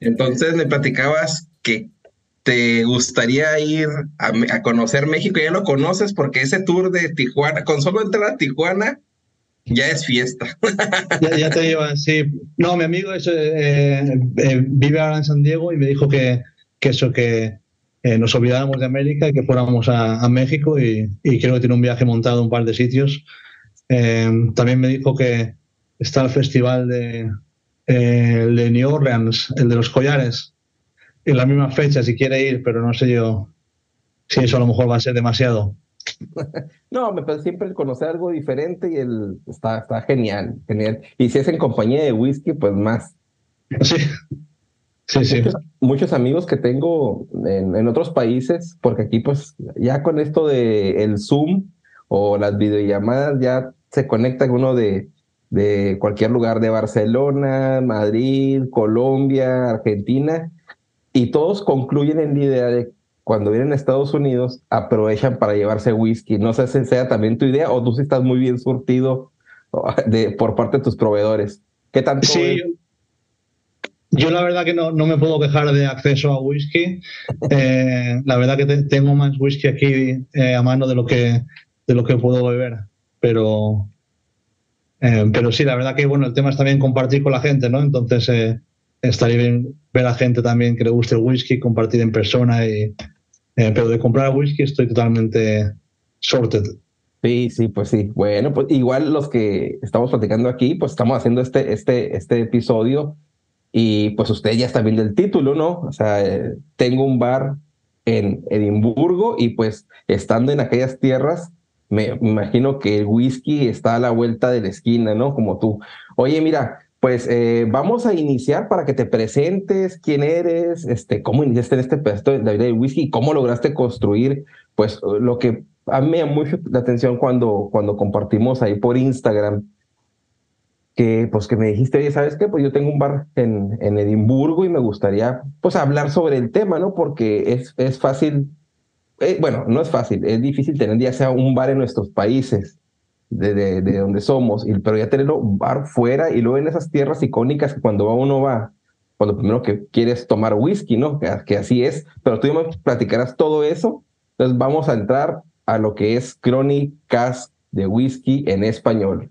Entonces me platicabas que te gustaría ir a, conocer México, ya lo conoces porque ese tour de Tijuana, con solo entrar a Tijuana, ya es fiesta. Ya, te llevan, sí. No, mi amigo es, eh, eh, vive ahora en San Diego y me dijo que, eso, que eh, nos olvidáramos de América y que fuéramos a, México y, creo que tiene un viaje montado en un par de sitios. también me dijo que está el festival de, el de New Orleans, el de los collares, en la misma fecha si quiere ir, pero no sé yo si eso a lo mejor va a ser demasiado. No, me parece siempre conocer algo diferente y el, está, está genial, genial. Y si es en compañía de whisky, pues más. Sí, sí, sí. Muchos, amigos que tengo en, en, otros países, porque aquí pues ya con esto de el Zoom o las videollamadas ya se conecta uno de, de cualquier lugar de Barcelona, Madrid, Colombia, Argentina, y todos concluyen en la idea de cuando vienen a Estados Unidos aprovechan para llevarse whisky. No sé si sea también tu idea o tú sí estás muy bien surtido de, por parte de tus proveedores. ¿Qué tanto? Sí, yo la verdad que no, no, me puedo quejar de acceso a whisky. Eh, la verdad que tengo más whisky aquí eh, a mano de lo que de lo que puedo beber, pero eh, pero sí, la verdad que bueno, el tema es también compartir con la gente, ¿no? Entonces eh, estaría bien ver a gente también que le guste el whisky, compartir en persona. Y, eh, pero de comprar whisky estoy totalmente sorted. Sí, sí, pues sí. Bueno, pues igual los que estamos platicando aquí, pues estamos haciendo este, este, este episodio y pues usted ya está viendo el título, ¿no? O sea, tengo un bar en Edimburgo y pues estando en aquellas tierras, me imagino que el whisky está a la vuelta de la esquina, ¿no? Como tú. Oye, mira, pues eh, vamos a iniciar para que te presentes quién eres, este, cómo iniciaste en este pedazo de vida del whisky cómo lograste construir, pues lo que a mí me llamó mucho la atención cuando, cuando compartimos ahí por Instagram, que pues que me dijiste, oye, ¿sabes qué? Pues yo tengo un bar en, en Edimburgo y me gustaría pues hablar sobre el tema, ¿no? Porque es, es fácil eh, bueno, no es fácil, es difícil tener ya sea un bar en nuestros países, de, de, donde somos, pero ya tenerlo bar fuera y luego en esas tierras icónicas que cuando uno va, cuando primero que quieres tomar whisky, ¿no? Que, así es, pero tú ya me platicarás todo eso. Entonces vamos a entrar a lo que es crónicas de whisky en español.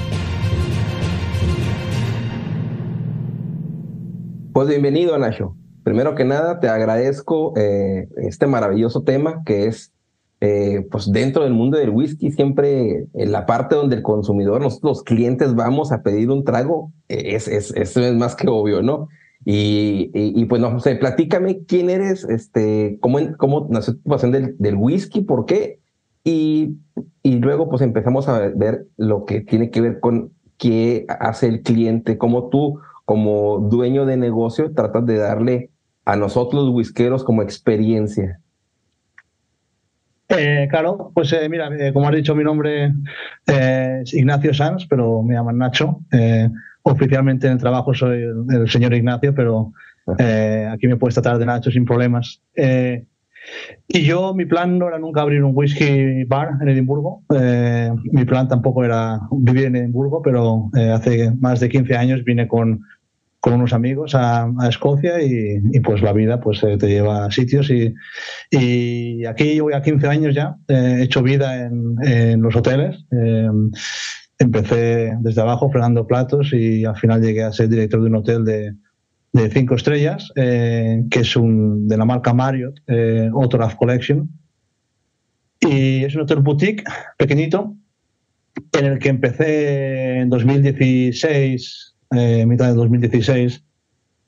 Pues bienvenido, Nacho. Primero que nada, te agradezco eh, este maravilloso tema que es eh, pues dentro del mundo del whisky, siempre en la parte donde el consumidor, nosotros los clientes vamos a pedir un trago, eh, es, es, eso es más que obvio, ¿no? Y, y, pues no sé, platícame quién eres, este, cómo, cómo nació tu pasión del, del whisky, por qué, y, y luego pues empezamos a ver lo que tiene que ver con qué hace el cliente, cómo tú como dueño de negocio tratas de darle a nosotros los whiskeros como experiencia. Eh, claro, pues eh, mira, eh, como has dicho, mi nombre es Ignacio Sanz, pero me llaman Nacho. oficialmente en el trabajo soy el, señor Ignacio, pero aquí me puedes tratar de Nacho sin problemas. y yo, mi plan no era nunca abrir un whisky bar en Edimburgo. mi plan tampoco era vivir en Edimburgo, pero hace más de 15 años vine con con unos amigos a, Escocia y, pues la vida pues eh, te lleva a sitios y, y aquí voy a 15 años ya, he hecho vida en, los hoteles. Em, empecé desde abajo fregando platos y al final llegué a ser director de un hotel de, de cinco estrellas, eh, que es un, de la marca Marriott, eh, Collection. Y es un hotel boutique pequeñito en el que empecé en 2016 eh, mitad de 2016.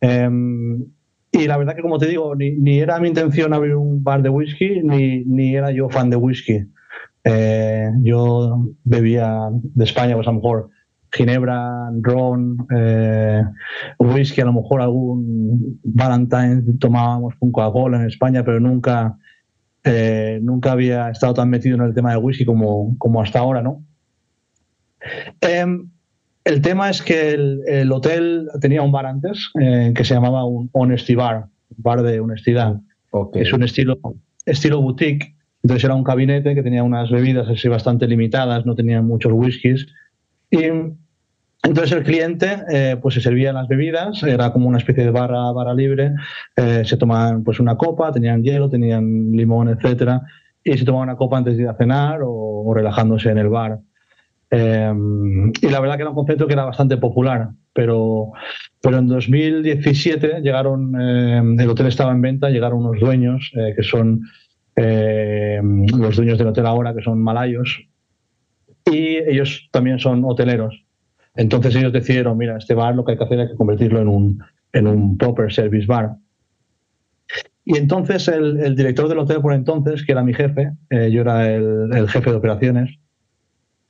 Em, y la verdad que, como te digo, ni, era mi intención abrir un bar de whisky, ni, ni era yo fan de whisky. Eh, yo bebía de España, pues a lo mejor ginebra, ron, eh, whisky, a lo mejor algún Valentine tomábamos con Coca-Cola en España, pero nunca, nunca había estado tan metido en el tema de whisky como, como hasta ahora, ¿no? Em, el tema es que el, hotel tenía un bar antes eh, que se llamaba un Honesty Bar, bar de honestidad. Es un estilo, estilo boutique. Entonces era un gabinete que tenía unas bebidas así bastante limitadas, no tenía muchos whiskies. Y entonces el cliente eh, pues se servía las bebidas, era como una especie de barra, barra libre. Eh, se tomaban pues una copa, tenían hielo, tenían limón, etcétera, y se tomaban una copa antes de ir a cenar o relajándose en el bar. Em, y la verdad que era un concepto que era bastante popular, pero, pero en 2017 llegaron, em, el hotel estaba en venta, llegaron unos dueños eh, que son em, los dueños del hotel ahora, que son malayos, y ellos también son hoteleros. Entonces ellos decidieron, mira, este bar lo que hay que hacer es convertirlo en un, en un proper service bar. Y entonces el, director del hotel por entonces, que era mi jefe, eh, yo era el jefe de operaciones,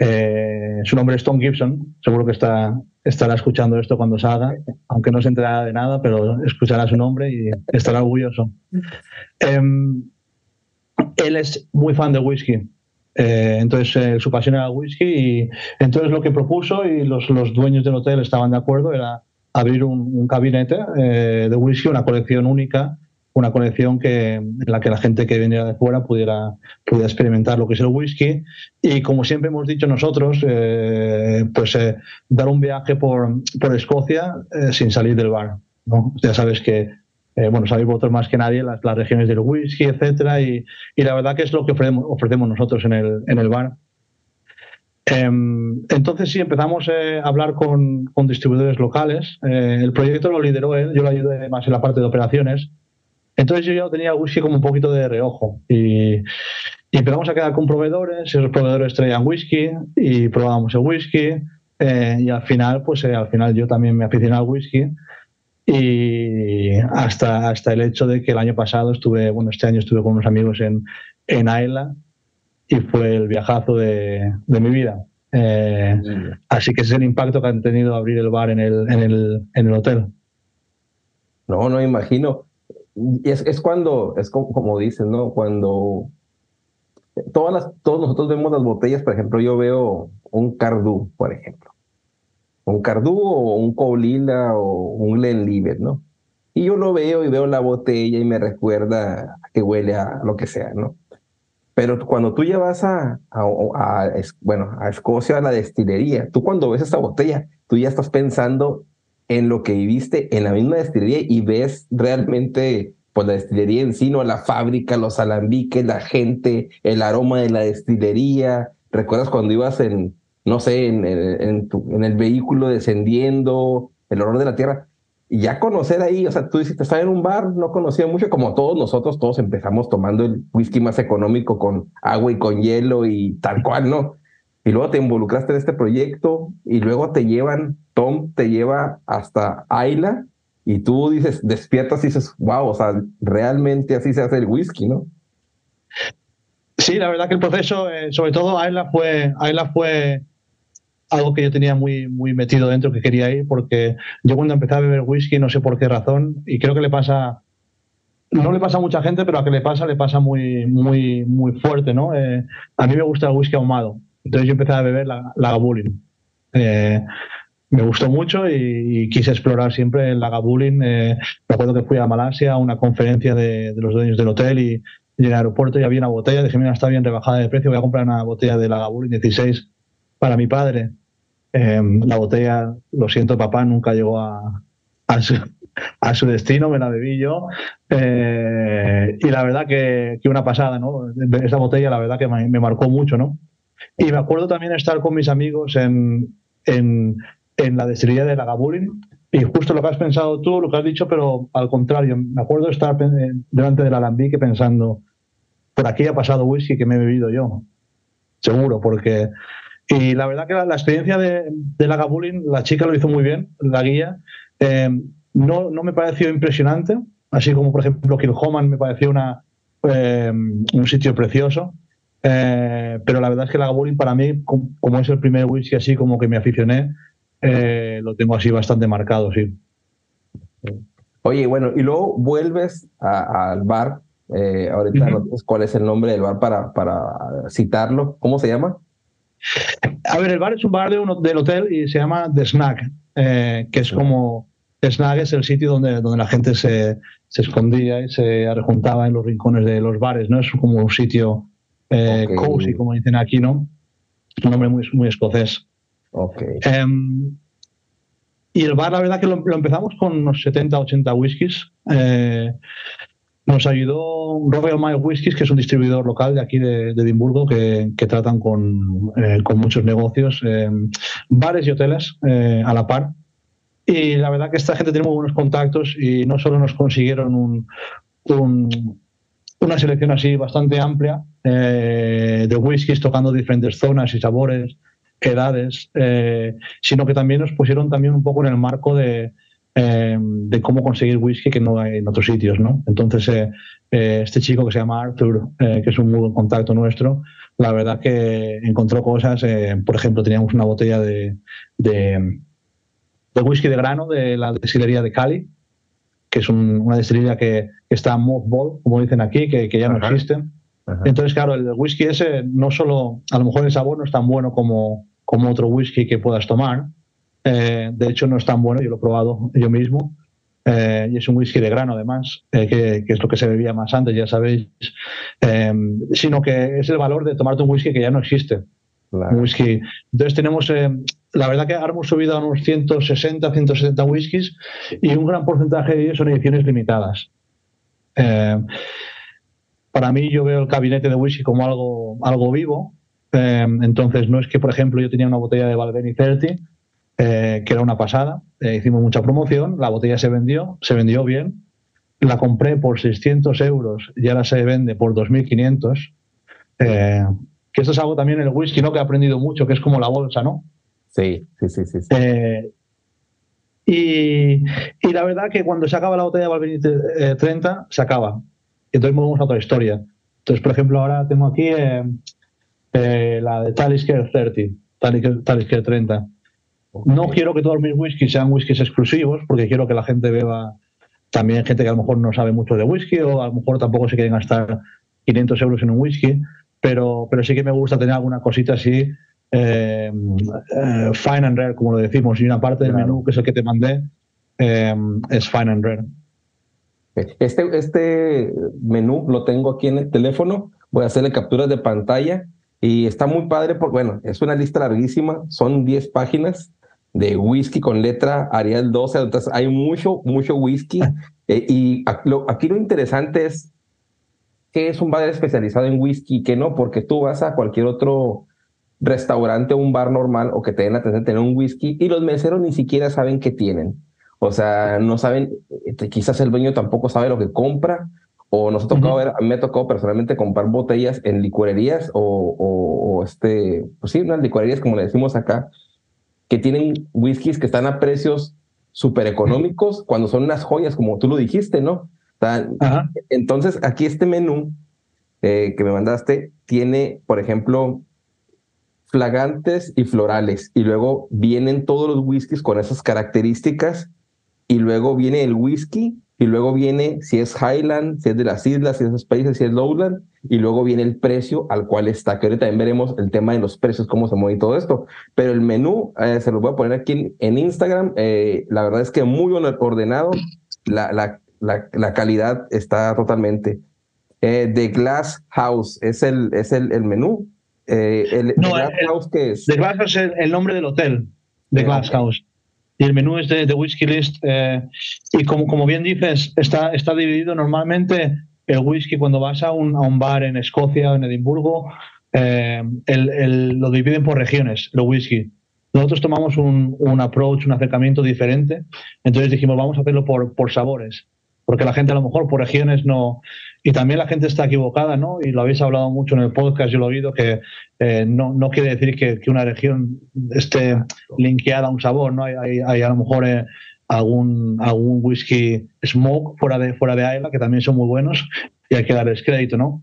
eh, su nombre es Tom Gibson, seguro que está, estará escuchando esto cuando salga, aunque no se enterará de nada, pero escuchará su nombre y estará orgulloso. Em, él es muy fan de whisky. Eh, entonces eh, su pasión era el whisky y entonces lo que propuso y los, los dueños del hotel estaban de acuerdo era abrir un, un gabinete de whisky, una colección única una colección que, en la que la gente que viniera de fuera pudiera, pudiera experimentar lo que es el whisky. Y como siempre hemos dicho nosotros, eh, pues eh, dar un viaje por, por Escocia eh, sin salir del bar. ¿no? Ya sabes que, bueno, sabéis vosotros más que nadie las, las regiones del whisky, etcétera, y, y, la verdad que es lo que ofrecemos, ofrecemos nosotros en el, en el bar. Em, entonces sí, empezamos a hablar con, con distribuidores locales. el proyecto lo lideró él, yo lo ayudé más en la parte de operaciones entonces yo ya tenía whisky como un poquito de reojo y, empezamos a quedar con proveedores, y esos proveedores traían whisky y probábamos el whisky eh, y al final, pues eh, al final yo también me aficioné al whisky y hasta, hasta el hecho de que el año pasado estuve, bueno, este año estuve con unos amigos en, en Ayla y fue el viajazo de, de mi vida. Eh, así que ese es el impacto que han tenido abrir el bar en el, en el, en el hotel. No, no imagino. Es, es cuando, es como, como dices, ¿no? Cuando todas las, todos nosotros vemos las botellas, por ejemplo, yo veo un Cardú, por ejemplo. Un Cardú o un Colila o un Glenlivet, ¿no? Y yo lo veo y veo la botella y me recuerda que huele a lo que sea, ¿no? Pero cuando tú llevas a, a, bueno, a Escocia a la destilería, tú cuando ves esa botella, tú ya estás pensando en lo que viviste en la misma destilería y ves realmente pues la destilería en sí, ¿no? La fábrica, los alambiques, la gente, el aroma de la destilería. ¿Recuerdas cuando ibas en, no sé, en, en, en el vehículo descendiendo, el olor de la tierra? y ya conocer ahí, o sea, tú dices, estaba en un bar, no conocía mucho, como todos nosotros, todos empezamos tomando el whisky más económico con agua y con hielo y tal cual, ¿no? Y luego te involucraste en este proyecto y luego te llevan, Tom te lleva hasta Ayla y tú dices, despiertas y dices, wow, o sea, realmente así se hace el whisky, ¿no? Sí, la verdad que el proceso, eh, sobre todo Ayla fue, Ayla fue algo que yo tenía muy, muy metido dentro que quería ir, porque yo cuando empecé a beber whisky, no sé por qué razón, y creo que le pasa, no le pasa a mucha gente, pero a que le pasa, le pasa muy, muy, muy fuerte, ¿no? Eh, a mí me gusta el whisky ahumado, entonces yo empecé a beber la, la eh, me gustó mucho y, quise explorar siempre el Lagavulin. Eh, me acuerdo que fui a Malasia a una conferencia de, los dueños del hotel y, en el aeropuerto ya había una botella. Dije, mira, está bien rebajada de precio, voy a comprar una botella de Lagavulin 16 para mi padre. Em, la botella, lo siento papá, nunca llegó a, a, su, destino, me la bebí yo. Eh, y la verdad que, que, una pasada, ¿no? Esa botella la verdad que me, marcó mucho, ¿no? Y me acuerdo también estar con mis amigos en, en, en la destilería de Lagavulin y justo lo que has pensado tú, lo que has dicho, pero al contrario, me acuerdo estar delante del alambique pensando, por aquí ha pasado whisky que me he bebido yo, seguro, porque y la verdad que la, experiencia de, de la Gabulin, la chica lo hizo muy bien, la guía. Eh, no, no me pareció impresionante, así como por ejemplo Kilhoman me pareció una, eh, un sitio precioso. Eh, pero la verdad es que la Gabulin para mí, como, es el primer whisky así como que me aficioné, lo tengo así bastante marcado, sí. Oye, bueno, y luego vuelves al bar. ahorita no sé cuál es el nombre del bar para, para citarlo. ¿Cómo se llama? A ver, el bar es un bar de del hotel y se llama The Snack, eh, que es como. The Snack es el sitio donde, donde la gente se, se escondía y se arrejuntaba en los rincones de los bares, ¿no? Es como un sitio eh, cozy, como dicen aquí, ¿no? Es un nombre muy, muy escocés. Okay. Em, y el bar, la verdad que lo, empezamos con unos 70, 80 whiskies. Eh, nos ayudó Royal Mile Whiskies, que es un distribuidor local de aquí de, Edimburgo, que, tratan con, eh, con, muchos negocios, eh, bares y hoteles eh, a la par. Y la verdad que esta gente tiene muy buenos contactos y no solo nos consiguieron un, una selección así bastante amplia de whiskies tocando diferentes zonas y sabores, edades, sino que también nos pusieron también un poco en el marco de, eh, de cómo conseguir whisky que no hay en otros sitios, ¿no? Entonces, eh, eh, este chico que se llama Arthur, que es un muy buen contacto nuestro, la verdad que encontró cosas, por ejemplo, teníamos una botella de, de, whisky de grano de la destilería de Cali, que es una destilería que, está mothball, como dicen aquí, que, ya no existe. Entonces, claro, el whisky ese no solo, a lo mejor el sabor no es tan bueno como, como otro whisky que puedas tomar, eh, de hecho, no es tan bueno, yo lo he probado yo mismo. Eh, y es un whisky de grano, además, eh, que, es lo que se bebía más antes, ya sabéis. sino que es el valor de tomarte un whisky que ya no existe. Entonces, tenemos. la verdad que ahora hemos subido a unos 160, 170 whiskies y un gran porcentaje de ellos son ediciones limitadas. para mí, yo veo el gabinete de whisky como algo, algo vivo. entonces, no es que, por ejemplo, yo tenía una botella de Balvenie 30 eh, que era una pasada. Eh, hicimos mucha promoción, la botella se vendió, se vendió bien. La compré por 600 euros y ahora se vende por 2.500. Eh, que esto es algo también en el whisky, ¿no? Que he aprendido mucho, que es como la bolsa, ¿no? Sí, sí, sí, sí. y, y, la verdad que cuando se acaba la botella de Balvenie 30, se acaba. Y entonces movemos a otra historia. Entonces, por ejemplo, ahora tengo aquí la de Talisker 30, Talisker 30. No quiero que todos mis whiskies sean whiskies exclusivos, porque quiero que la gente beba también gente que a lo mejor no sabe mucho de whisky o a lo mejor tampoco se quieren gastar 500 euros en un whisky, pero, pero sí que me gusta tener alguna cosita así, eh, eh, fine and rare, como lo decimos, y una parte del menú, que es el que te mandé, eh, es fine and rare. Este, este menú lo tengo aquí en el teléfono, voy a hacerle capturas de pantalla. Y está muy padre, porque bueno, es una lista larguísima, son 10 páginas de whisky con letra Arial 12, entonces hay mucho, mucho whisky. y aquí lo interesante es que es un bar especializado en whisky y que no, porque tú vas a cualquier otro restaurante o un bar normal o que te den la atención de tener un whisky y los meseros ni siquiera saben qué tienen. O sea, no saben, este, quizás el dueño tampoco sabe lo que compra o nos ha tocado ver, a mí me tocó personalmente comprar botellas en licorerías o, o, este, pues sí, unas licorerías como le decimos acá, que tienen whiskies que están a precios súper económicos cuando son unas joyas, como tú lo dijiste, ¿no? Entonces, aquí este menú eh, que me mandaste tiene, por ejemplo, flagantes y florales, y luego vienen todos los whiskies con esas características, y luego viene el whisky, y luego viene si es Highland, si es de las islas, si es Spaces, si es Lowland, y luego viene el precio al cual está, que ahorita también veremos el tema de los precios, cómo se mueve y todo esto. Pero el menú, eh, se lo voy a poner aquí en, Instagram, eh, la verdad es que muy ordenado, la, la, la, calidad está totalmente. Eh, The Glass House es el, es el, el menú. Eh, el, no, The Glass House, ¿qué es? The Glass House es el, nombre del hotel, The Glass House. Y el menú es de, de Whisky List. Eh, y como, como bien dices, está, está dividido normalmente el whisky cuando vas a un, a un bar en Escocia o en Edimburgo, el, el, lo dividen por regiones, el whisky. Nosotros tomamos un, un, approach, un acercamiento diferente. Entonces dijimos, vamos a hacerlo por, por sabores porque la gente a lo mejor por regiones no... Y también la gente está equivocada, ¿no? Y lo habéis hablado mucho en el podcast, yo lo he oído, que eh, no, no quiere decir que, una región esté linkeada a un sabor, ¿no? Hay, hay, a lo mejor eh, algún, algún whisky smoke fuera de, fuera de Isla, que también son muy buenos, y hay que darles crédito, ¿no?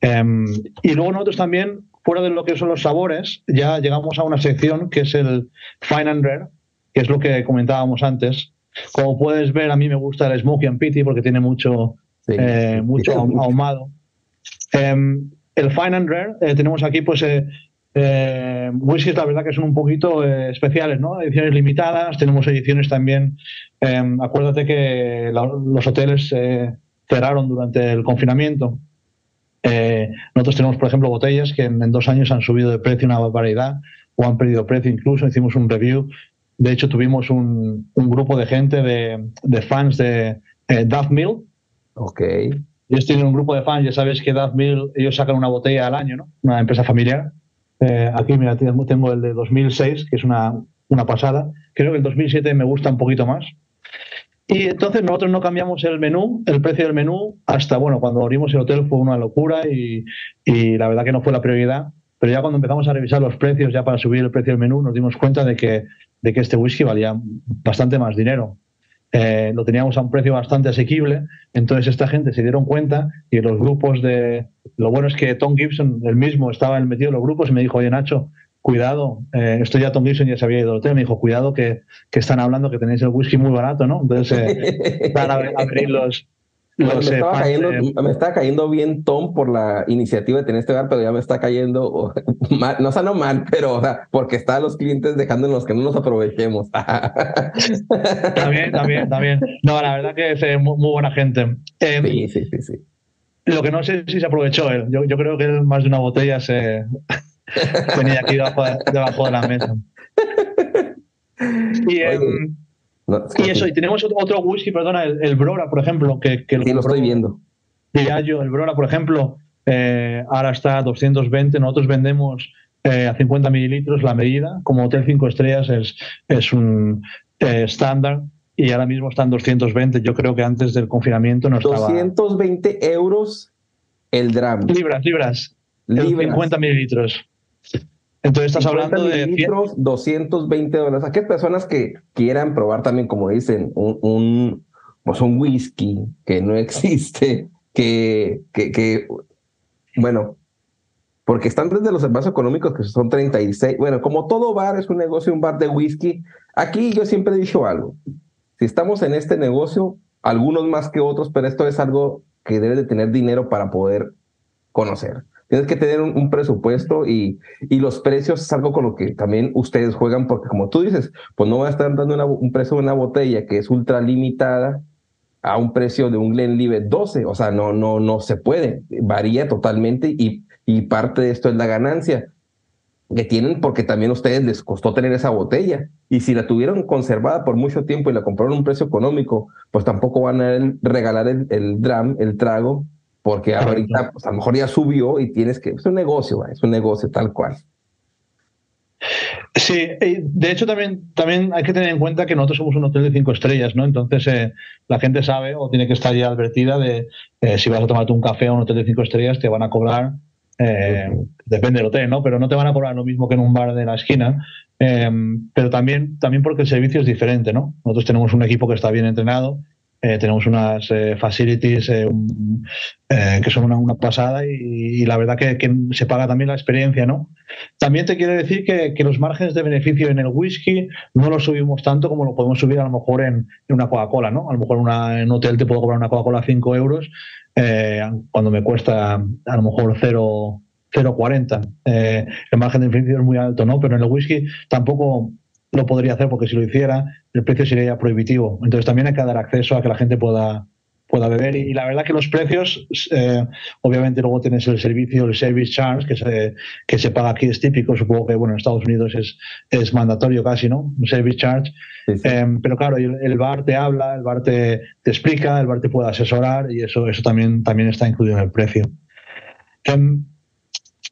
Em, y luego nosotros también, fuera de lo que son los sabores, ya llegamos a una sección que es el Fine and Rare, que es lo que comentábamos antes, como puedes ver, a mí me gusta el Smoky and Pity porque tiene mucho, eh, mucho ahumado. Em, el Fine and Rare, eh, tenemos aquí pues eh, eh, whiskies, la verdad que son un poquito especiales, ¿no? Ediciones limitadas, tenemos ediciones también. Em, acuérdate que los hoteles cerraron durante el confinamiento. nosotros tenemos, por ejemplo, botellas que en, en, dos años han subido de precio una barbaridad o han perdido precio incluso. Hicimos un review de hecho, tuvimos un, grupo de gente de, fans de eh, Duff Mill. Ok. Ellos tienen un grupo de fans, ya sabes que Duff Mill, ellos sacan una botella al año, ¿no? Una empresa familiar. Eh, aquí, mira, tengo el de 2006, que es una, una pasada. Creo que el 2007 me gusta un poquito más. Y entonces nosotros no cambiamos el menú, el precio del menú, hasta, bueno, cuando abrimos el hotel fue una locura y, y, la verdad que no fue la prioridad. Pero ya cuando empezamos a revisar los precios, ya para subir el precio del menú, nos dimos cuenta de que de que este whisky valía bastante más dinero. Eh, lo teníamos a un precio bastante asequible, entonces esta gente se dieron cuenta y los grupos de... Lo bueno es que Tom Gibson, el mismo, estaba metido en los grupos y me dijo, oye Nacho, cuidado, eh, esto ya Tom Gibson ya se había ido al hotel, me dijo, cuidado que, que, están hablando que tenéis el whisky muy barato, ¿no? Entonces, eh, van a abrir los, me, estaba cayendo, me, estaba cayendo, bien Tom por la iniciativa de tener este bar, pero ya me está cayendo mal, no sea no mal, pero o sea, porque están los clientes dejándonos que no nos aprovechemos. también, también, también. No, la verdad que es eh, muy, buena gente. Em, sí, sí, sí, sí. Lo que no sé si se aprovechó él. Yo, yo creo que más de una botella se tenía aquí debajo de, debajo de la mesa. Y, y eso, y tenemos otro whisky, perdona, el, Brora, por ejemplo, que, que lo estoy viendo. el Brora, por ejemplo, eh, ahora está a 220, nosotros vendemos eh, a 50 mililitros la medida, como Hotel 5 Estrellas es, es un eh, estándar y ahora mismo están 220, yo creo que antes del confinamiento no estaba... 220 euros el dram. Libras, libras. libras. 50 mililitros. Entonces estás hablando de... Litros, 220 dólares. Aquellas personas que quieran probar también, como dicen, un, un, pues un whisky que no existe, que, que, que, bueno, porque están desde los más económicos que son 36. Bueno, como todo bar es un negocio, un bar de whisky, aquí yo siempre he dicho algo. Si estamos en este negocio, algunos más que otros, pero esto es algo que debes de tener dinero para poder conocer. Tienes que tener un, presupuesto y, y, los precios es algo con lo que también ustedes juegan, porque como tú dices, pues no va a estar dando un precio de una botella que es ultra limitada a un precio de un Glenlivet 12, o sea, no, no, no se puede, varía totalmente y, y parte de esto es la ganancia que tienen porque también a ustedes les costó tener esa botella. Y si la tuvieron conservada por mucho tiempo y la compraron a un precio económico, pues tampoco van a regalar el, el dram, el trago, porque ahorita pues, a lo mejor ya subió y tienes que... Es un negocio, es un negocio tal cual. Sí, de hecho también, también hay que tener en cuenta que nosotros somos un hotel de cinco estrellas, ¿no? Entonces eh, la gente sabe o tiene que estar ya advertida de eh, si vas a tomarte un café a un hotel de cinco estrellas te van a cobrar eh, depende del hotel, ¿no? Pero no te van a cobrar lo mismo que en un bar de la esquina. Eh, pero también, también porque el servicio es diferente, ¿no? Nosotros tenemos un equipo que está bien entrenado, eh, tenemos unas facilities que son una, pasada y, la verdad que, se paga también la experiencia, ¿no? También te quiero decir que, los márgenes de beneficio en el whisky no los subimos tanto como lo podemos subir a lo mejor en, una Coca-Cola, ¿no? A lo mejor en un hotel te puedo cobrar una Coca-Cola a 5 euros eh, cuando me cuesta a lo mejor 0,40. Eh, el margen de beneficio es muy alto, ¿no? Pero en el whisky tampoco lo podría hacer porque si lo hiciera el precio sería prohibitivo. Entonces también hay que dar acceso a que la gente pueda, pueda beber. Y, la verdad que los precios, eh, obviamente luego tienes el servicio, el service charge, que se, que se paga aquí, es típico, supongo que bueno, en Estados Unidos es, es mandatorio casi, ¿no? Un service charge. Em, pero claro, el, bar te habla, el bar te, te, explica, el bar te puede asesorar y eso, eso también, también está incluido en el precio. Em,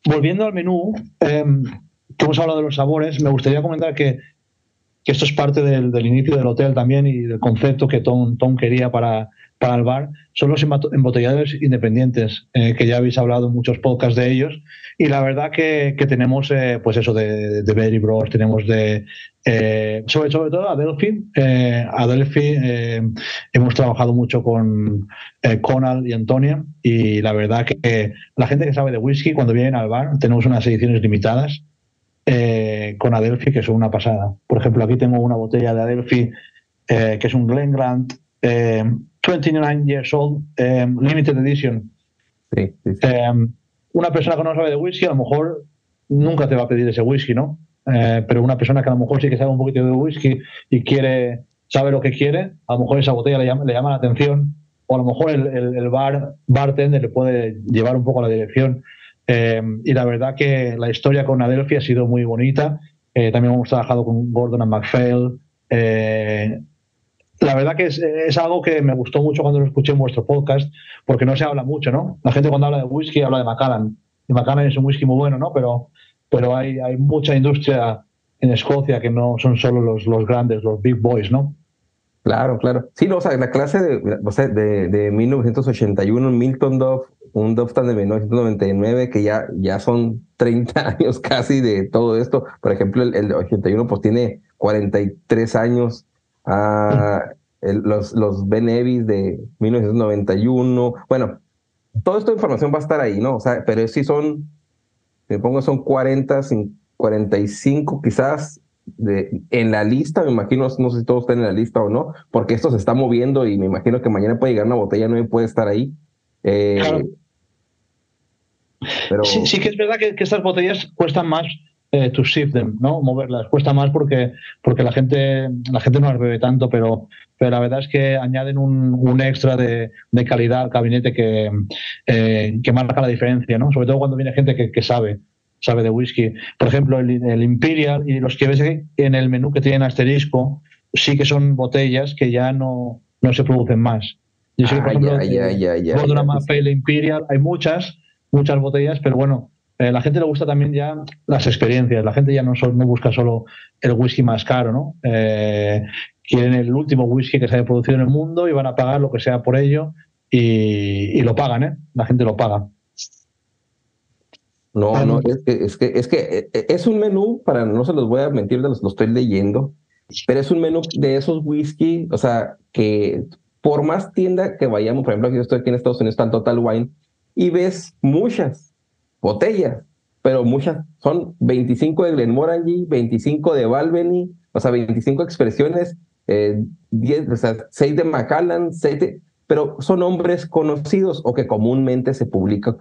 volviendo al menú, em, que hemos hablado de los sabores, me gustaría comentar que, que esto es parte del, del, inicio del hotel también y del concepto que Tom, Tom quería para, para el bar son los embotelladores independientes, eh, que ya habéis hablado en muchos podcasts de ellos. Y la verdad que, tenemos, eh, pues eso, de, de Berry Bros, tenemos de, eh, sobre, sobre todo Adelphi. Adelphi hemos trabajado mucho con Conal y Antonia. Y la verdad que la gente que sabe de whisky, cuando vienen al bar, tenemos unas ediciones limitadas con Adelphi que son una pasada. Por ejemplo, aquí tengo una botella de Adelphi que es un Glen Grant 29 Years Old, Limited Edition. Una persona que no sabe de whisky, a lo mejor nunca te va a pedir ese whisky, ¿no? Eh, pero una persona que a lo mejor sí que sabe un poquito de whisky y quiere, sabe lo que quiere, a lo mejor esa botella le llama, le llama la atención, o a lo mejor el, el, bar, bartender le puede llevar un poco la dirección. Eh, y la verdad que la historia con Adelphi ha sido muy bonita. Eh, también hemos trabajado con Gordon and MacPhail la verdad que es, algo que me gustó mucho cuando lo escuché en vuestro podcast, porque no se habla mucho, ¿no? La gente cuando habla de whisky habla de Macallan. Y Macallan es un whisky muy bueno, ¿no? Pero, pero hay, hay mucha industria en Escocia que no son solo los, los grandes, los big boys, ¿no? Claro, claro. Sí, no, o sea, la clase de, o sea, de, de 1981, Milton Duff, un Dufftan de 1999, que ya, ya son 30 años casi de todo esto. Por ejemplo, el, el 81 pues tiene 43 años Ah, los, los Ben de 1991. Bueno, toda esta información va a estar ahí, ¿no? O sea, pero si son, me pongo, son 40, 45 quizás de, en la lista, me imagino, no sé si todos están en la lista o no, porque esto se está moviendo y me imagino que mañana puede llegar una botella no puede estar ahí. Eh, claro. Pero... Sí, sí, que es verdad que, que estas botellas cuestan más eh, to shift them, ¿no? Moverlas. Cuesta más porque, porque la gente la gente no las bebe tanto, pero, pero la verdad es que añaden un, un extra de, de, calidad al gabinete que, eh, que marca la diferencia, ¿no? Sobre todo cuando viene gente que, que sabe sabe de whisky. Por ejemplo, el, el, Imperial y los que ves en el menú que tienen asterisco, sí que son botellas que ya no, no se producen más. Yo sé que, por ah, ejemplo, Imperial, hay muchas, muchas botellas, pero bueno, eh, la gente le gusta también ya las experiencias. La gente ya no, no busca solo el whisky más caro, ¿no? Eh, quieren el último whisky que se haya producido en el mundo y van a pagar lo que sea por ello y, lo pagan, ¿eh? La gente lo paga. No, no, es que, es que, es que eh, es un menú, para no se los voy a mentir, los, lo estoy leyendo, pero es un menú de esos whisky, o sea, que por más tienda que vayamos, por ejemplo, aquí yo estoy aquí en Estados Unidos, está en Total Wine, y ves muchas, botellas, pero muchas, son 25 de Glenmorangie, 25 de Valveny, o sea, 25 expresiones eh, diez, o sea, seis de Macallan, seis de, pero son nombres conocidos o que comúnmente se publica.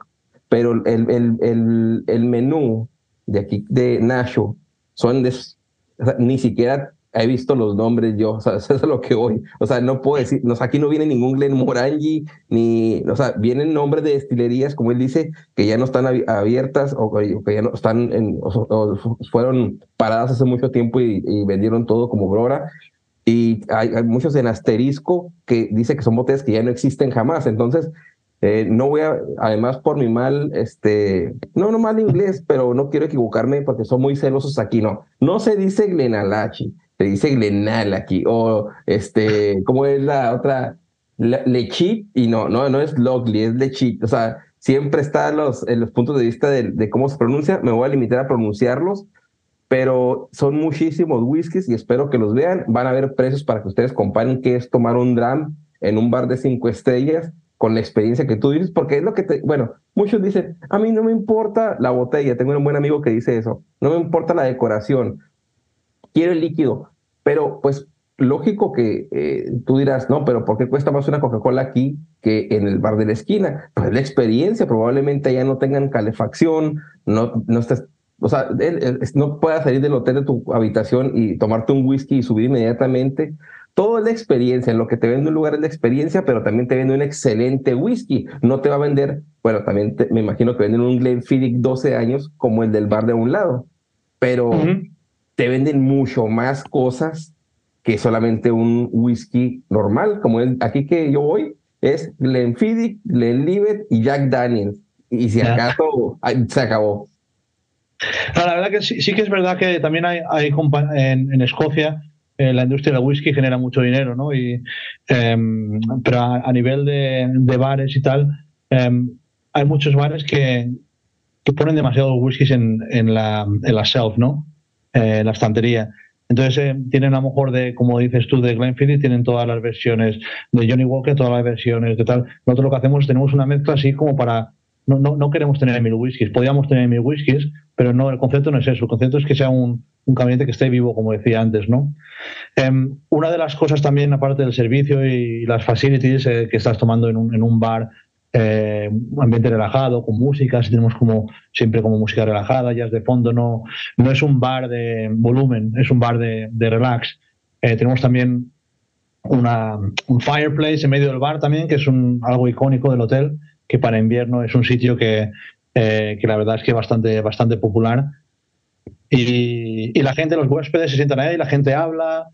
Pero el, el, el, el menú de aquí, de Nacho, son de, o sea, ni siquiera he visto los nombres yo, o sea, eso es lo que voy. O sea, no puedo decir, no, aquí no viene ningún Glen Morangi, ni, o sea, vienen nombres de destilerías, como él dice, que ya no están abiertas o que ya no están en, o, fueron paradas hace mucho tiempo y, vendieron todo como Brora. Y hay, hay, muchos en asterisco que dice que son botellas que ya no existen jamás. Entonces, eh, no voy a, además por mi mal, este, no, no mal inglés, pero no quiero equivocarme porque son muy celosos aquí, no. No se dice Glenalachi, se dice Glenal aquí, o este, ¿cómo es la otra? Lechit, y no, no, no es Logley, es Lechit, o sea, siempre está los, en los puntos de vista de, de, cómo se pronuncia, me voy a limitar a pronunciarlos, pero son muchísimos whiskies y espero que los vean, van a haber precios para que ustedes comparen qué es tomar un dram en un bar de cinco estrellas con la experiencia que tú dices, porque es lo que te, bueno, muchos dicen, a mí no me importa la botella, tengo un buen amigo que dice eso, no me importa la decoración, quiero el líquido, pero pues lógico que eh, tú dirás, no, pero ¿por qué cuesta más una Coca-Cola aquí que en el bar de la esquina? Pues la experiencia, probablemente ya no tengan calefacción, no, no estés, o sea, no puedas salir del hotel de tu habitación y tomarte un whisky y subir inmediatamente. Todo es la experiencia, en lo que te vende un lugar es la experiencia, pero también te vende un excelente whisky. No te va a vender, bueno, también me imagino que venden un Glenfiddich 12 años como el del bar de un lado, pero te venden mucho más cosas que solamente un whisky normal, como el aquí que yo voy, es Glenfiddich, Glenlivet y Jack Daniels. Y si acaso se acabó. la verdad que sí, que es verdad que también hay, hay en, en, Escocia eh, la industria del whisky genera mucho dinero, ¿no? Y, em, pero a, nivel de, de, bares y tal, em, hay muchos bares que, que ponen demasiados whiskies en, en, la, en la shelf, ¿no? Eh, la estantería. Entonces eh, tienen a lo mejor de, como dices tú, de Glenfiddich, tienen todas las versiones de Johnny Walker, todas las versiones de tal. Nosotros lo que hacemos es tenemos una mezcla así como para... No, no, no queremos tener mil whiskies, podríamos tener mil whiskies, pero no, el concepto no es eso. El concepto es que sea un, un gabinete que esté vivo, como decía antes, ¿no? Em, una de las cosas también, aparte del servicio y las facilities eh, que estás tomando en un, en un bar eh, ambiente relajado, con música, si tenemos como siempre como música relajada, es de fondo, no, no es un bar de volumen, es un bar de, de relax. Eh, tenemos también una, un fireplace en medio del bar también, que es un, algo icónico del hotel, que para invierno es un sitio que, eh, que la verdad es que es bastante, bastante popular. Y, y, la gente, los huéspedes se sientan ahí, la gente habla,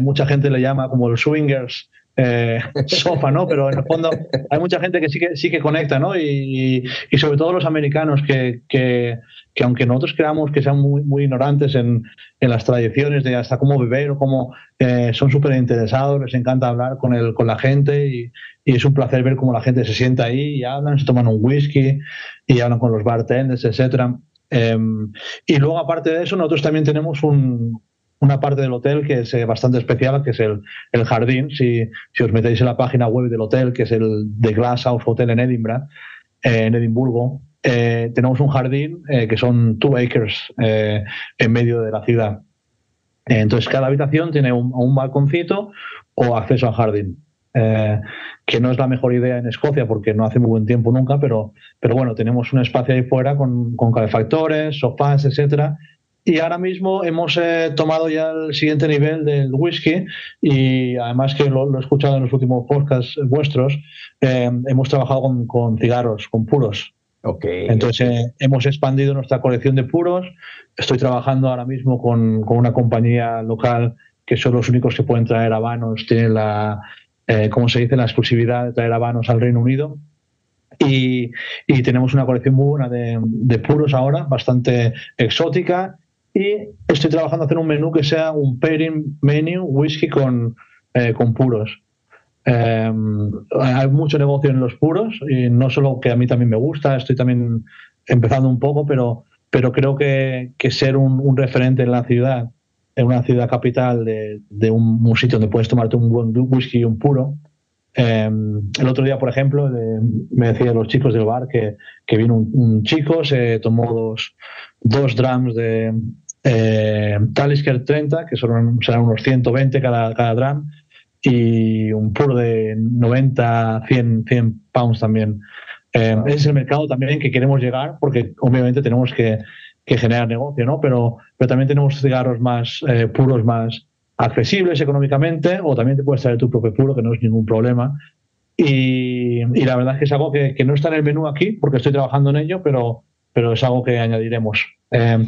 mucha gente le llama como los swingers, eh, sofa, ¿no? Pero en el fondo hay mucha gente que sí que, sí que conecta, ¿no? Y, y sobre todo los americanos que, que, que, aunque nosotros creamos que sean muy, muy ignorantes en, en las tradiciones de hasta cómo beber o cómo eh, son súper interesados, les encanta hablar con, el, con la gente y, y, es un placer ver cómo la gente se sienta ahí y hablan, se toman un whisky y hablan con los bartenders, etcétera. Eh, y luego, aparte de eso, nosotros también tenemos un, una parte del hotel que es eh, bastante especial, que es el, el jardín. Si, si, os metéis en la página web del hotel, que es el The Glass House Hotel en Edinburgh, eh, en Edimburgo, eh, tenemos un jardín que son two acres en medio de la ciudad. entonces, cada habitación tiene un, un balconcito o acceso al jardín. que no es la mejor idea en Escocia porque no hace muy buen tiempo nunca, pero, pero bueno, tenemos un espacio ahí fuera con, con calefactores, sofás, etcétera, y ahora mismo hemos eh, tomado ya el siguiente nivel del whisky y además que lo, he escuchado en los últimos podcasts vuestros, eh, hemos trabajado con, con, cigarros, con puros. Okay. Entonces eh, hemos expandido nuestra colección de puros. Estoy trabajando ahora mismo con, con, una compañía local que son los únicos que pueden traer habanos, tienen la, ¿cómo se dice?, la exclusividad de traer habanos al Reino Unido. Y, y, tenemos una colección muy buena de, de, puros ahora, bastante exótica y estoy trabajando en hacer un menú que sea un pairing menu whisky con, eh, con puros. Eh, hay mucho negocio en los puros y no solo que a mí también me gusta, estoy también empezando un poco, pero, pero creo que, que ser un, un, referente en la ciudad, en una ciudad capital de, de un, un, sitio donde puedes tomarte un buen whisky y un puro. Eh, el otro día, por ejemplo, me decían los chicos del bar que, que vino un, un chico, se tomó dos, dos drums de, eh, Talisker 30, que son, serán unos 120 cada, cada dram, y un puro de 90, 100, 100 pounds también. Eh, ese es el mercado también que queremos llegar, porque obviamente tenemos que, que generar negocio, ¿no? Pero, pero también tenemos cigarros más eh, puros, más accesibles económicamente, o también te puedes traer tu propio puro, que no es ningún problema. Y, y la verdad es que es algo que, que, no está en el menú aquí, porque estoy trabajando en ello, pero, pero es algo que añadiremos. Eh,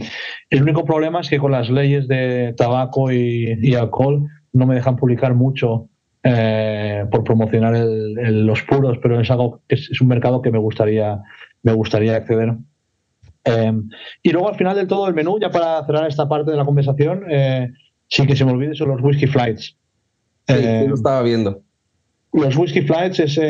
el único problema es que con las leyes de tabaco y, y alcohol no me dejan publicar mucho eh, por promocionar el, el, los puros, pero es algo es, es, un mercado que me gustaría, me gustaría acceder. Eh, y luego al final del todo el menú, ya para cerrar esta parte de la conversación, eh, sí que se me olvide son los whisky flights. Sí, lo estaba viendo. Los whisky flights es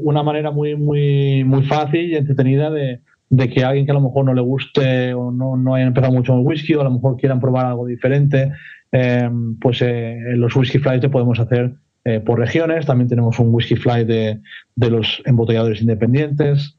una manera muy, muy, muy fácil y entretenida de, de que alguien que a lo mejor no le guste o no, haya empezado mucho con el whisky o a lo mejor quieran probar algo diferente, eh, pues eh, los whisky flights te podemos hacer eh, por regiones. También tenemos un whisky flight de, de los embotelladores independientes.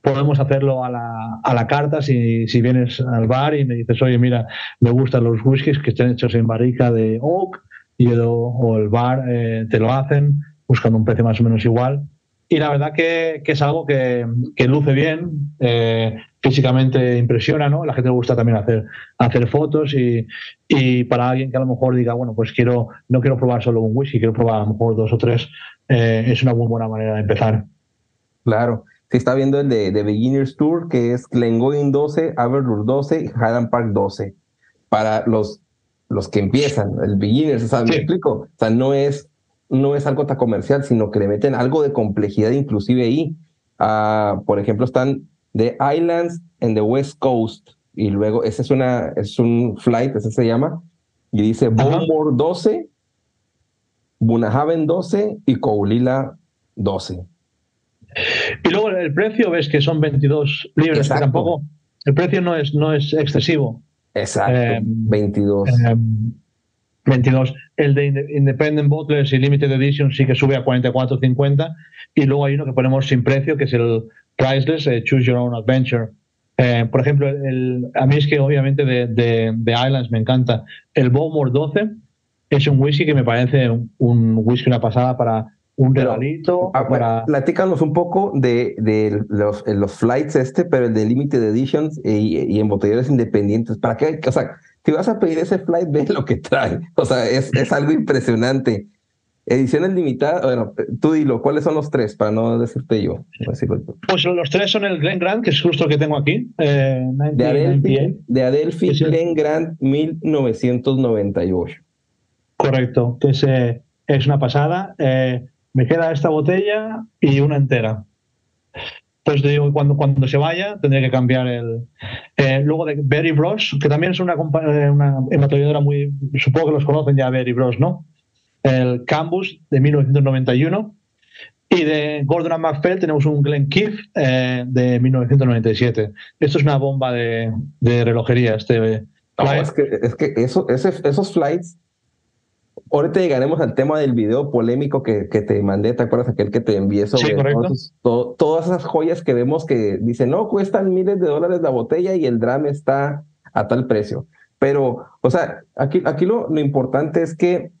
Podemos hacerlo a la, a la carta si, si, vienes al bar y me dices, oye, mira, me gustan los whiskies que estén hechos en barrica de oak y el, o el bar te lo hacen buscando un precio más o menos igual y la verdad que, que es algo que, que luce bien, eh, físicamente impresiona, ¿no? La gente le gusta también hacer, hacer fotos y, y, para alguien que a lo mejor diga, bueno, pues quiero, no quiero probar solo un whisky, quiero probar a lo mejor dos o tres, eh, es una muy buena manera de empezar. Claro. Se está viendo el de, de Beginners Tour, que es Glengoyne 12, Aberlour 12 y Highland Park 12. Para los, los que empiezan, el Beginners, ¿sabes? Sí. ¿Me explico? O sea, no es no es algo tan comercial, sino que le meten algo de complejidad inclusive ahí. Uh, por ejemplo, están The Islands and the West Coast, y luego ese es, una, es un flight, ese se llama, y dice Bowmore 12, Bunahaven 12 y Koulila 12. Y luego el precio ves que son 22 libras, que tampoco, el precio no es, no es excesivo. Exacto, eh, 22. Eh, 22. El de Independent Bottlers y Limited Edition sí que sube a 44.50. Y luego hay uno que ponemos sin precio, que es el Priceless eh, Choose Your Own Adventure. Eh, por ejemplo, el, a mí es que obviamente de, Islands me encanta. El Bowmore 12 es un whisky que me parece un whisky una pasada para un regalito. Ah, para... Platícanos un poco de, de los, los, flights este, pero el de Limited Editions y, y en botelleros independientes. ¿Para qué? O sea, si vas a pedir ese flight, ve lo que trae. O sea, es, es algo impresionante. Ediciones limitadas, bueno, tú dilo, ¿cuáles son los tres? Para no decirte yo. Pues los tres son el Glen Grant, que es justo el que tengo aquí. Eh, 90, de Adelphi, de Adelphi Glen Grant 1998. Correcto, que es, eh, es una pasada. Eh, me queda esta botella y una entera. Entonces te digo, cuando, cuando se vaya tendré que cambiar el... Eh, luego de Berry Bros, que también es una, eh, una muy... Supongo que los conocen ya Berry Bros, ¿no? El Cambus de 1991. Y de Gordon MacPhail tenemos un Glen Keith eh, de 1997. Esto es una bomba de, de relojería. Este, no, es que, es que eso, ese, esos flights Ahorita llegaremos al tema del video polémico que, que te mandé, ¿te acuerdas aquel que te envié sobre sí, todos, todas esas joyas que vemos que dicen, no, cuestan miles de dólares la botella y el drama está a tal precio? Pero, o sea, aquí, aquí lo, lo importante es que,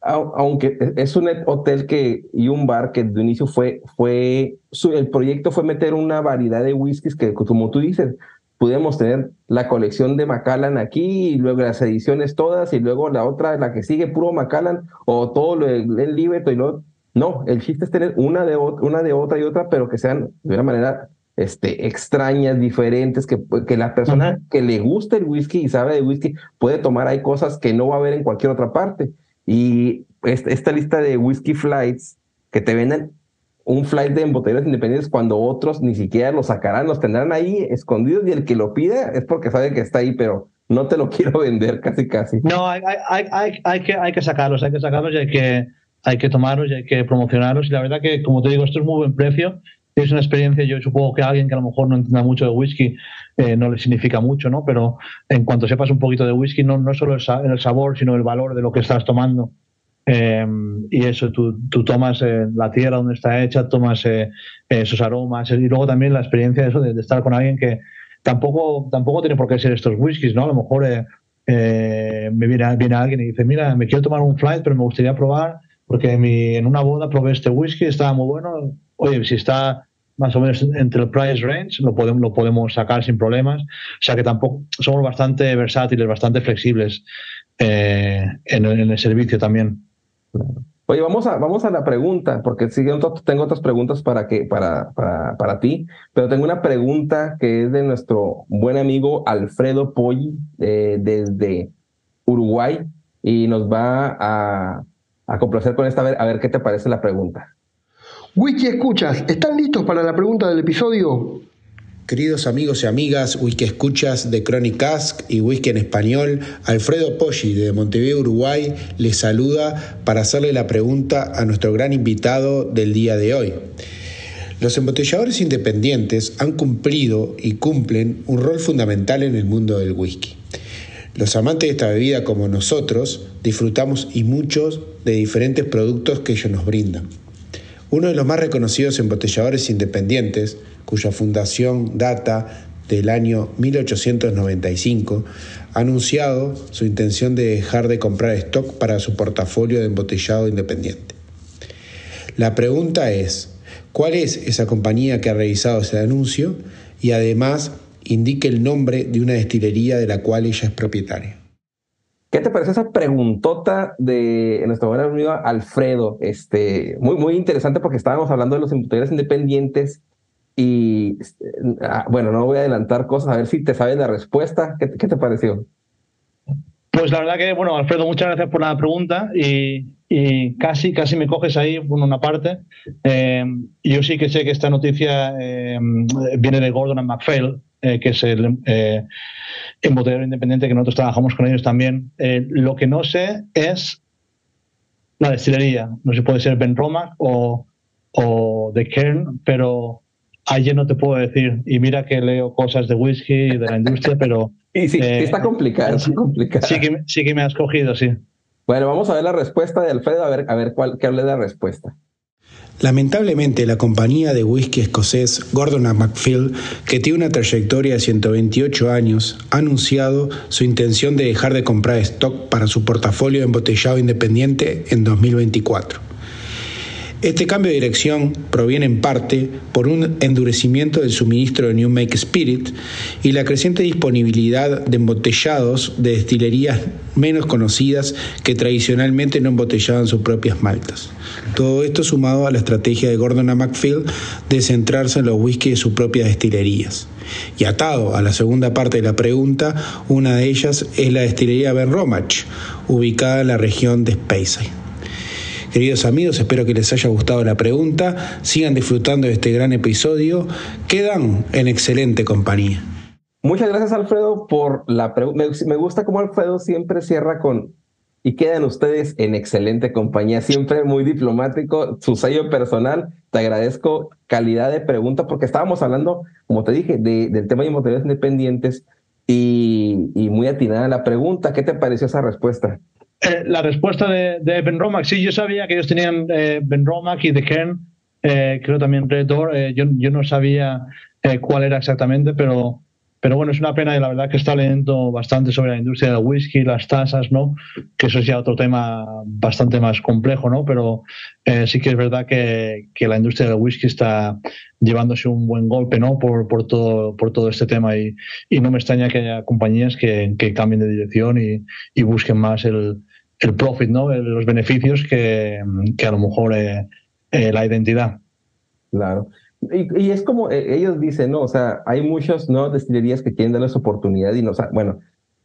aunque es un hotel que, y un bar que de inicio fue, fue su, el proyecto fue meter una variedad de whiskies que, como tú dices, pudiéramos tener la colección de Macallan aquí y luego las ediciones todas y luego la otra, la que sigue puro Macallan o todo lo el Libeto y luego no, el chiste es tener una de, una de otra y otra, pero que sean de una manera este, extrañas, diferentes, que, que la persona que le gusta el whisky y sabe de whisky puede tomar, hay cosas que no va a ver en cualquier otra parte. Y esta, esta lista de whisky flights que te venden un flight de embotelladores independientes cuando otros ni siquiera lo sacarán, los tendrán ahí escondidos y el que lo pide es porque sabe que está ahí, pero no te lo quiero vender casi casi. No, hay, hay, hay, hay, que, hay que sacarlos, hay que sacarlos y hay que, hay que tomarlos y hay que promocionarlos. Y la verdad que, como te digo, esto es muy buen precio. Es una experiencia, yo supongo que a alguien que a lo mejor no entienda mucho de whisky eh, no le significa mucho, ¿no? Pero en cuanto sepas un poquito de whisky, no, no solo el sabor, sino el valor de lo que estás tomando. Eh, y eso, tú, tú tomas eh, la tierra donde está hecha, tomas eh, esos aromas y luego también la experiencia de eso, de, estar con alguien que, tampoco, tampoco tiene por qué ser estos whiskies, ¿no? A lo mejor eh, eh, me viene, viene alguien y dice, mira, me quiero tomar un flight, pero me gustaría probar, porque mi- en una boda probé este whisky, estaba muy bueno. Oye, si está más o menos entre el price range, lo podemos, lo podemos sacar sin problemas. O sea que tampoco somos bastante versátiles, bastante flexibles en el servicio también. Oye, vamos a, vamos a la pregunta, porque sí, tengo otras preguntas para, que, para, para, para ti, pero tengo una pregunta que es de nuestro buen amigo Alfredo Poggi eh, desde Uruguay y nos va a, a complacer con esta, a ver, a ver qué te parece la pregunta. Wiki Escuchas, ¿están listos para la pregunta del episodio? Queridos amigos y amigas, Whisky Escuchas de Chronic Cask y Whisky en Español, Alfredo Poggi de Montevideo, Uruguay, les saluda para hacerle la pregunta a nuestro gran invitado del día de hoy. Los embotelladores independientes han cumplido y cumplen un rol fundamental en el mundo del whisky. Los amantes de esta bebida como nosotros disfrutamos y muchos de diferentes productos que ellos nos brindan. Uno de los más reconocidos embotelladores independientes, cuya fundación data del año 1895, ha anunciado su intención de dejar de comprar stock para su portafolio de embotellado independiente. La pregunta es, ¿cuál es esa compañía que ha realizado ese anuncio? Y además indique el nombre de una destilería de la cual ella es propietaria. ¿Qué te parece esa preguntota de nuestro buen amigo Alfredo? Este, muy, muy interesante porque estábamos hablando de los embotelladores independientes y ah, bueno, no voy a adelantar cosas, a ver si te sabes la respuesta. ¿Qué, qué te pareció? Pues la verdad que, bueno, Alfredo, muchas gracias por la pregunta y, y casi, casi me coges ahí por una parte. Eh, yo sí que sé que esta noticia eh, viene de Gordon and MacPhail, eh, que es el embotellador independiente que nosotros trabajamos con ellos también. Lo que no sé es la destilería. No sé si puede ser Ben Romack o, o The Kern, pero ayer no te puedo decir. Y mira que leo cosas de whisky y de la industria, pero... Y sí, sí está complicado, está complicado. Sí que, sí que me has cogido, sí. Bueno, vamos a ver la respuesta de Alfredo, a ver, a ver cuál, qué hable de la respuesta. Lamentablemente, la compañía de whisky escocés Gordon MacPhail, que tiene una trayectoria de 128 años, ha anunciado su intención de dejar de comprar stock para su portafolio de embotellado independiente en 2024. Este cambio de dirección proviene en parte por un endurecimiento del suministro de New Make Spirit y la creciente disponibilidad de embotellados de destilerías menos conocidas que tradicionalmente no embotellaban sus propias maltas. Todo esto sumado a la estrategia de Gordon MacPhail de centrarse en los whisky de sus propias destilerías. Y atado a la segunda parte de la pregunta, una de ellas es la destilería Ben Romach, ubicada en la región de Speyside. Queridos amigos, espero que les haya gustado la pregunta. Sigan disfrutando de este gran episodio. Quedan en excelente compañía. Muchas gracias, Alfredo, por la pregunta. Me, gusta cómo Alfredo siempre cierra con y quedan ustedes en excelente compañía, siempre muy diplomático, su sello personal. Te agradezco calidad de pregunta porque estábamos hablando, como te dije, de, del tema de inmobiliarios independientes y, y muy atinada la pregunta. ¿Qué te pareció esa respuesta? Eh, la respuesta de, de, Ben Romack, sí, yo sabía que ellos tenían eh, Ben Romack y The Kern, eh, creo también Red Door, yo, yo, no sabía cuál era exactamente, pero, pero bueno, es una pena y la verdad que está leyendo bastante sobre la industria del whisky, las tasas, ¿no? Que eso es ya otro tema bastante más complejo, ¿no? Pero sí que es verdad que, que, la industria del whisky está llevándose un buen golpe, ¿no? Por, por, todo, por todo este tema y, y no me extraña que haya compañías que, que cambien de dirección y, y busquen más el, el profit, ¿no? Los beneficios que, que a lo mejor eh, eh, la identidad. Claro. Y, es como eh, ellos dicen, ¿no? O sea, hay muchas nuevas destilerías que quieren darles oportunidad y no, o sea, bueno,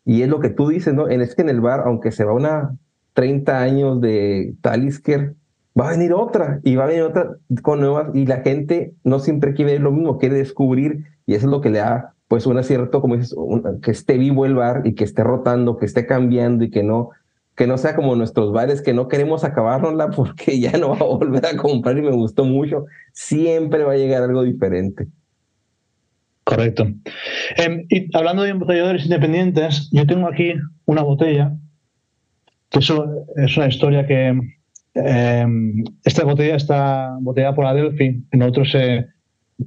y es lo que tú dices, ¿no? Es que en el bar, aunque se va una 30 años de Talisker, va a venir otra y va a venir otra con nuevas y la gente no siempre quiere ver lo mismo, quiere descubrir y eso es lo que le da pues un acierto, como dices, un, que esté vivo el bar y que esté rotando, que esté cambiando y que no que no sea como nuestros bares, que no queremos acabárnosla porque ya no va a volver a comprar y me gustó mucho. Siempre va a llegar algo diferente. Correcto. Eh, y hablando de embotelladores independientes, yo tengo aquí una botella, que eso es una historia que eh, esta botella está botellada por Adelphi, nosotros eh,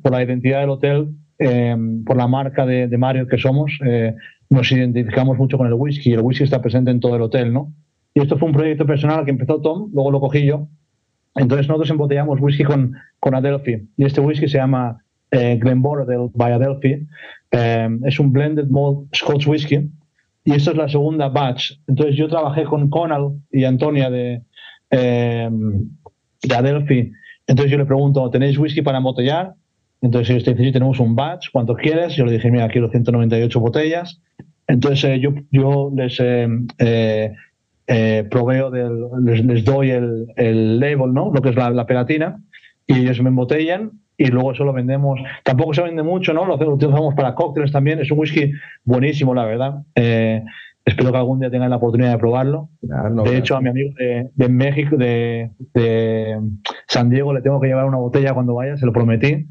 por la identidad del hotel eh, por la marca de, de Mario que somos, eh, nos identificamos mucho con el whisky el whisky está presente en todo el hotel, ¿no? Y esto fue un proyecto personal que empezó Tom, luego lo cogí yo. Entonces nosotros embotellamos whisky con, con Adelphi y este whisky se llama eh, by Adelphi. Eh, es un blended malt Scotch whisky y esta es la segunda batch. Entonces yo trabajé con Conal y Antonia de, eh, de Adelphi. Entonces yo le pregunto, ¿tenéis whisky para embotellar? Entonces ellos te dicen, sí, tenemos un batch, ¿cuánto quieres? Yo le dije, mira, quiero 198 botellas. Entonces eh, yo, yo les eh, eh, eh, proveo, del, les, les doy el, el label, ¿no? Lo que es la, la pegatina, y ellos me embotellan y luego eso lo vendemos. Tampoco se vende mucho, ¿no? Lo, lo utilizamos para cócteles también. Es un whisky buenísimo, la verdad. Eh, espero que algún día tengan la oportunidad de probarlo. Claro, no, de claro. hecho, a mi amigo de, de México, de, de San Diego, le tengo que llevar una botella cuando vaya, se lo prometí.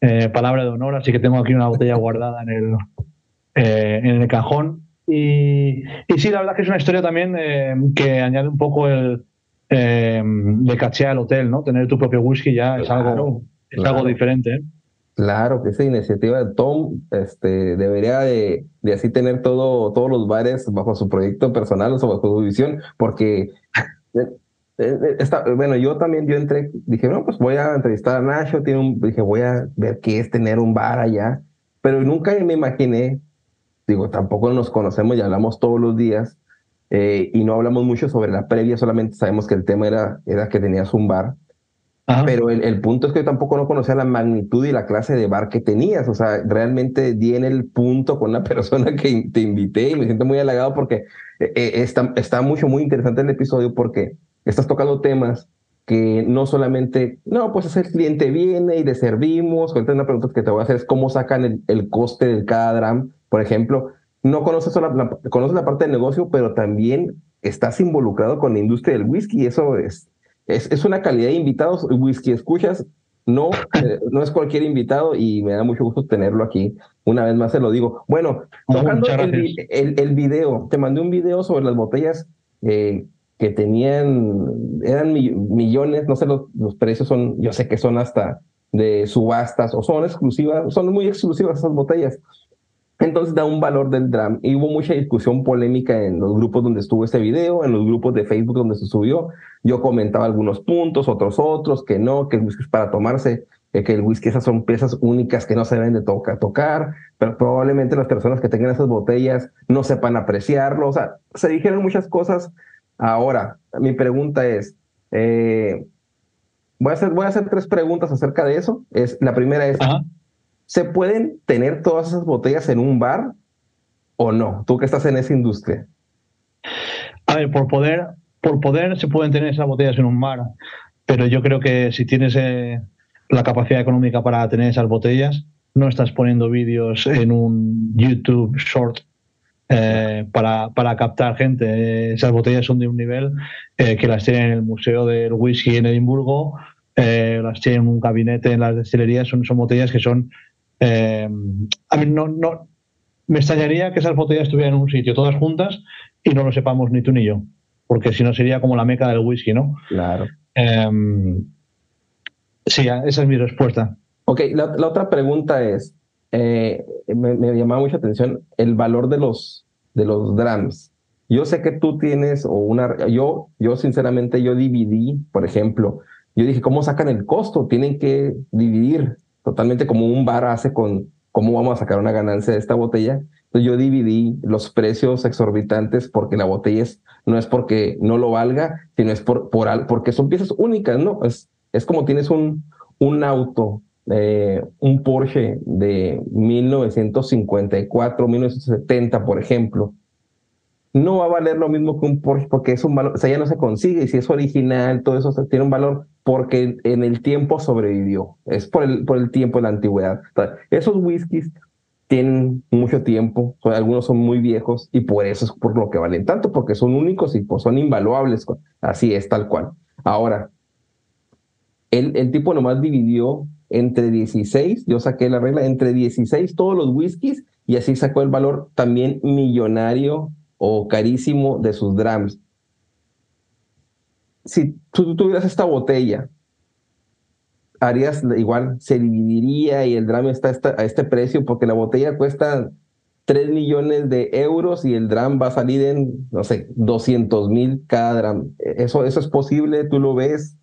Eh, palabra de honor, así que tengo aquí una botella guardada en el, eh, en el cajón. Y, y sí, la verdad que es una historia también eh, que añade un poco el de caché al hotel, ¿no? Tener tu propio whisky ya es algo, es claro. algo diferente. Claro que esa iniciativa de Tom este, debería de, de así tener todo, todos los bares bajo su proyecto personal o bajo su visión, porque eh, eh, está, bueno, yo también yo entré, dije, no, pues voy a entrevistar a Nacho, tiene un, dije, voy a ver qué es tener un bar allá, pero nunca me imaginé, digo, tampoco nos conocemos y hablamos todos los días, eh, y no hablamos mucho sobre la previa, solamente sabemos que el tema era, era que tenías un bar. Pero el, el, punto es que yo tampoco no conocía la magnitud y la clase de bar que tenías. O sea, realmente di en el punto con la persona que te invité y me siento muy halagado porque eh, está, está mucho, muy interesante el episodio porque estás tocando temas que no solamente, no, pues es el cliente viene y le servimos. Ahorita una pregunta que te voy a hacer es cómo sacan el, el coste de cada dram, por ejemplo. No conoces, la, la, conoces la parte del negocio, pero también estás involucrado con la industria del whisky eso es, es, es una calidad de invitados. Whisky escuchas, no, eh, no es cualquier invitado y me da mucho gusto tenerlo aquí. Una vez más se lo digo. Bueno, tocando el, el, el, video, te mandé un video sobre las botellas eh, que tenían, eran mi, millones, no sé, los, los, precios son, yo sé que son hasta de subastas o son exclusivas, son muy exclusivas esas botellas. Entonces da un valor del dram. Y hubo mucha discusión polémica en los grupos donde estuvo ese video, en los grupos de Facebook donde se subió. Yo comentaba algunos puntos, otros otros, que no, que el whisky es para tomarse, eh, que el whisky esas son piezas únicas que no se deben de toca, tocar, pero probablemente las personas que tengan esas botellas no sepan apreciarlo. O sea, se dijeron muchas cosas. Ahora, mi pregunta es, eh, voy, a hacer, voy a hacer tres preguntas acerca de eso. Es, la primera es, Ajá. ¿Se pueden tener todas esas botellas en un bar o no? Tú que estás en esa industria. A ver, por poder, por poder se pueden tener esas botellas en un bar, pero yo creo que si tienes eh, la capacidad económica para tener esas botellas, no estás poniendo vídeos en un YouTube Short eh, para, para, captar gente. Esas botellas son de un nivel eh, que las tienen en el Museo del Whisky en Edimburgo, eh, las tienen en un gabinete en las destilerías, son, son botellas que son eh, a mí no, no, me extrañaría que esas botellas estuvieran en un sitio todas juntas y no lo sepamos ni tú ni yo, porque si no sería como la meca del whisky, ¿no? Claro. Eh, sí, esa es mi respuesta. Ok, la, la otra pregunta es, eh, me, me llamaba mucha atención el valor de los, de los drams. Yo sé que tú tienes o una, yo, yo sinceramente yo dividí, por ejemplo, yo dije, ¿cómo sacan el costo? Tienen que dividir totalmente como un bar hace con cómo vamos a sacar una ganancia de esta botella. Yo dividí los precios exorbitantes porque la botella no es porque no lo valga, sino es por, por porque son piezas únicas, ¿no? Es, es como tienes un, un auto, eh, un Porsche de 1954, 1970, por ejemplo. No va a valer lo mismo que un Porsche porque es un valor, o sea, ya no se consigue y si es original, todo eso tiene un valor porque en el tiempo sobrevivió. Es por el, por el tiempo de la antigüedad. Esos whiskies tienen mucho tiempo, algunos son muy viejos y por eso es por lo que valen tanto, porque son únicos y pues son invaluables. Así es, tal cual. Ahora, el, el tipo nomás dividió entre 16, yo saqué la regla, entre 16 todos los whiskies y así sacó el valor también millonario o carísimo de sus drams si tú tuvieras esta botella, harías igual, se dividiría y el dram está a este precio porque la botella cuesta 3 millones de euros y el dram va a salir en, no sé, 200 mil cada dram. ¿Eso, ¿Eso es posible? ¿Tú lo ves?